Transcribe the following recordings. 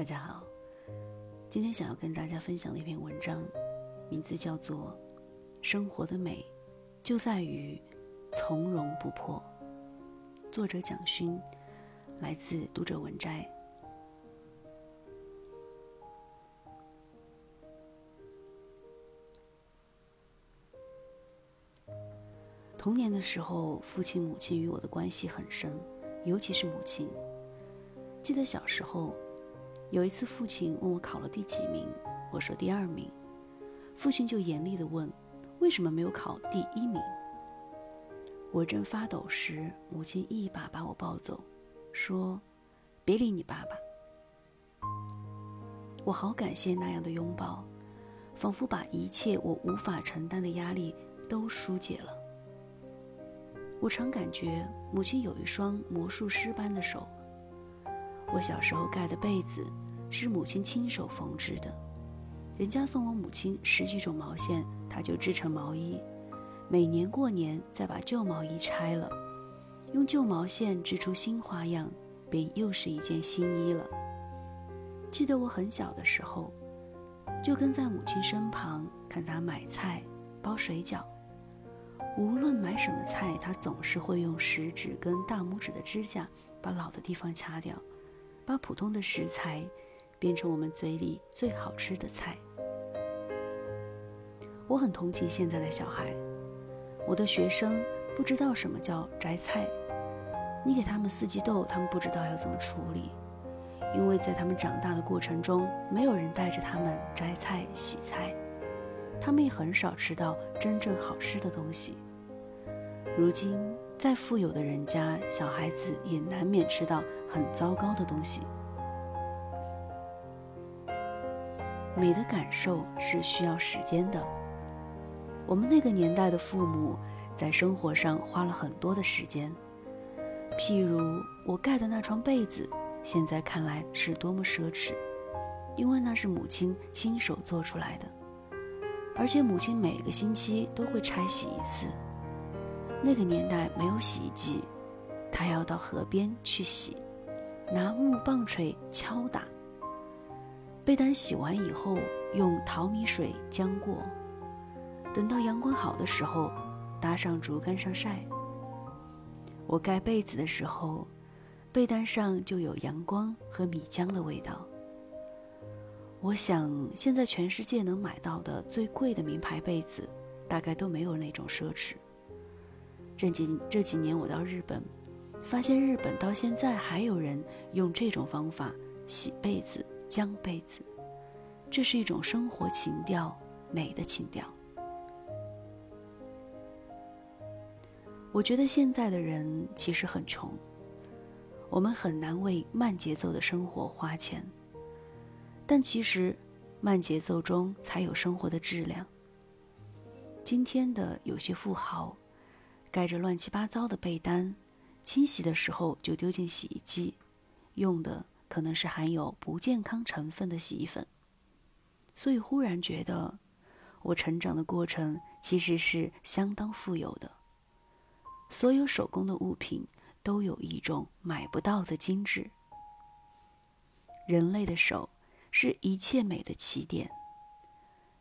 大家好，今天想要跟大家分享的一篇文章，名字叫做《生活的美就在于从容不迫》，作者蒋勋，来自读者文摘。童年的时候，父亲、母亲与我的关系很深，尤其是母亲。记得小时候，有一次父亲问我考了第几名，我说第二名，父亲就严厉地问，为什么没有考第一名？我正发抖时，母亲一把把我抱走，说：“别理你爸爸。”我好感谢那样的拥抱，仿佛把一切我无法承担的压力都疏解了。我常感觉母亲有一双魔术师般的手。我小时候盖的被子是母亲亲手缝制的，人家送我母亲十几种毛线，她就织成毛衣。每年过年再把旧毛衣拆了，用旧毛线织出新花样，便又是一件新衣了。记得我很小的时候，就跟在母亲身旁看她买菜、包水饺。无论买什么菜，他总是会用食指跟大拇指的指甲把老的地方掐掉，把普通的食材变成我们嘴里最好吃的菜。我很同情现在的小孩，我的学生不知道什么叫摘菜，你给他们四季豆，他们不知道要怎么处理，因为在他们长大的过程中，没有人带着他们摘菜、洗菜。他们也很少吃到真正好吃的东西。如今，再富有的人家，小孩子也难免吃到很糟糕的东西。美的感受是需要时间的。我们那个年代的父母，在生活上花了很多的时间。譬如我盖的那床被子，现在看来是多么奢侈，因为那是母亲亲手做出来的。而且母亲每个星期都会拆洗一次。那个年代没有洗衣机，她要到河边去洗，拿木棒槌敲打。被单洗完以后，用淘米水浆过，等到阳光好的时候，搭上竹竿上晒。我盖被子的时候，被单上就有阳光和米浆的味道。我想，现在全世界能买到的最贵的名牌被子，大概都没有那种奢侈。这几这几年我到日本，发现日本到现在还有人用这种方法洗被子、浆被子，这是一种生活情调，美的情调。我觉得现在的人其实很穷，我们很难为慢节奏的生活花钱。但其实，慢节奏中才有生活的质量。今天的有些富豪，盖着乱七八糟的被单，清洗的时候就丢进洗衣机，用的可能是含有不健康成分的洗衣粉。所以忽然觉得，我成长的过程其实是相当富有的。所有手工的物品都有一种买不到的精致。人类的手。是一切美的起点。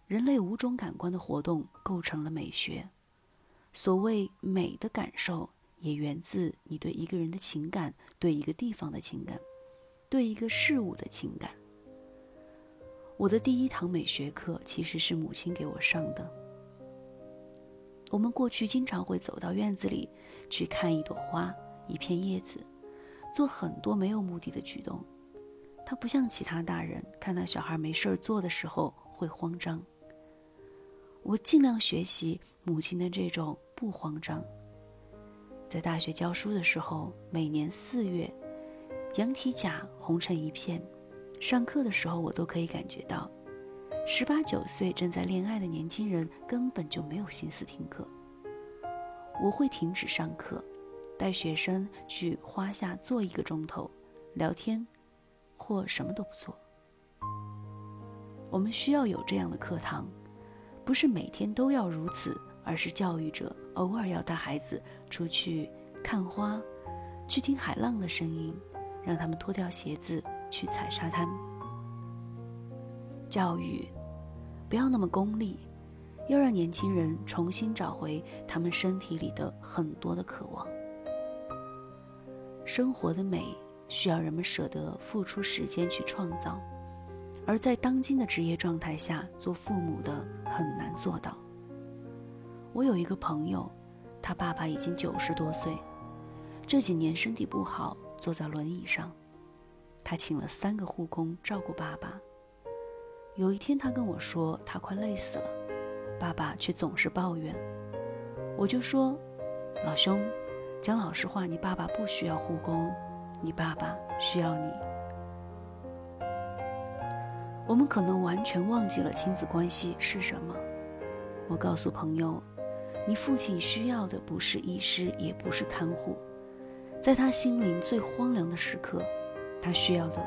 人类五种感官的活动构成了美学。所谓美的感受，也源自你对一个人的情感，对一个地方的情感，对一个事物的情感。我的第一堂美学课其实是母亲给我上的。我们过去经常会走到院子里去看一朵花、一片叶子，做很多没有目的的举动。他不像其他大人，看到小孩没事儿做的时候会慌张。我尽量学习母亲的这种不慌张。在大学教书的时候，每年四月，羊蹄甲红成一片，上课的时候我都可以感觉到，十八九岁正在恋爱的年轻人根本就没有心思听课。我会停止上课，带学生去花下坐一个钟头，聊天。或什么都不做。我们需要有这样的课堂，不是每天都要如此，而是教育者偶尔要带孩子出去看花，去听海浪的声音，让他们脱掉鞋子去踩沙滩。教育，不要那么功利，要让年轻人重新找回他们身体里的很多的渴望。生活的美需要人们舍得付出时间去创造，而在当今的职业状态下，做父母的很难做到。我有一个朋友，他爸爸已经九十多岁，这几年身体不好，坐在轮椅上。他请了三个护工照顾爸爸。有一天，他跟我说他快累死了，爸爸却总是抱怨。我就说：“老兄，讲老实话，你爸爸不需要护工，你爸爸需要你。”我们可能完全忘记了亲子关系是什么。我告诉朋友。你父亲需要的不是医师，也不是看护，在他心灵最荒凉的时刻，他需要的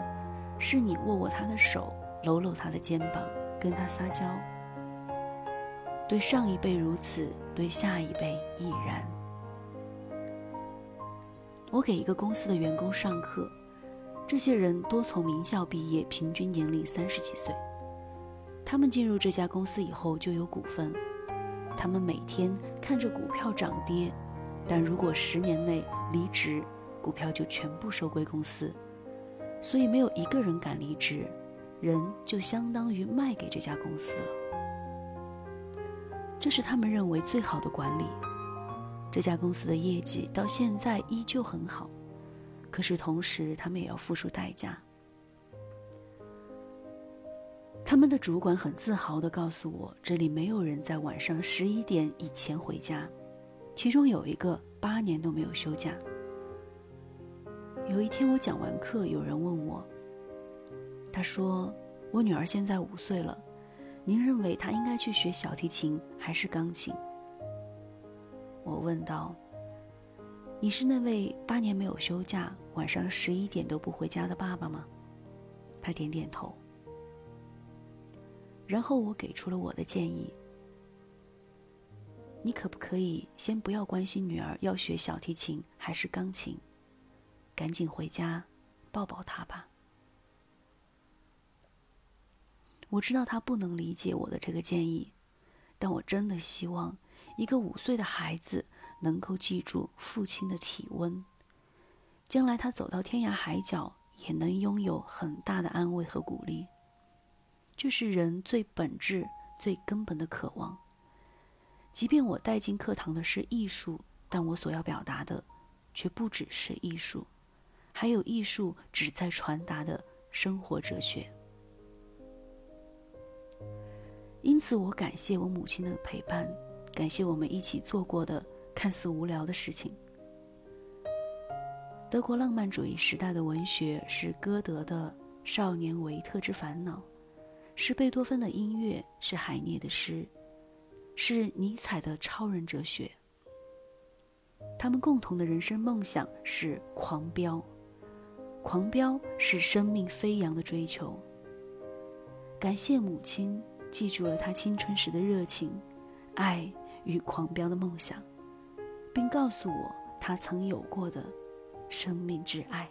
是你握握他的手，搂搂他的肩膀，跟他撒娇。对上一辈如此，对下一辈亦然。我给一个公司的员工上课，这些人多从名校毕业，平均年龄三十几岁。他们进入这家公司以后就有股份。他们每天看着股票涨跌，但如果十年内离职，股票就全部收归公司，所以没有一个人敢离职，人就相当于卖给这家公司了。这是他们认为最好的管理。这家公司的业绩到现在依旧很好，可是同时他们也要付出代价。他们的主管很自豪地告诉我：“这里没有人在晚上十一点以前回家，其中有一个八年都没有休假。”有一天我讲完课，有人问我：“他说我女儿现在五岁了，您认为她应该去学小提琴还是钢琴？”我问道：“你是那位八年没有休假、晚上十一点都不回家的爸爸吗？”他点点头。然后我给出了我的建议：你可不可以先不要关心女儿要学小提琴还是钢琴，赶紧回家抱抱她吧。我知道她不能理解我的这个建议，但我真的希望一个五岁的孩子能够记住父亲的体温，将来他走到天涯海角也能拥有很大的安慰和鼓励。这是人最本质、最根本的渴望。即便我带进课堂的是艺术，但我所要表达的，却不只是艺术，还有艺术旨在传达的生活哲学。因此，我感谢我母亲的陪伴，感谢我们一起做过的看似无聊的事情。德国浪漫主义时代的文学是歌德的《少年维特之烦恼》。是贝多芬的音乐，是海涅的诗，是尼采的超人哲学。他们共同的人生梦想是狂飙，狂飙是生命飞扬的追求。感谢母亲记住了他青春时的热情、爱与狂飙的梦想，并告诉我他曾有过的生命之爱。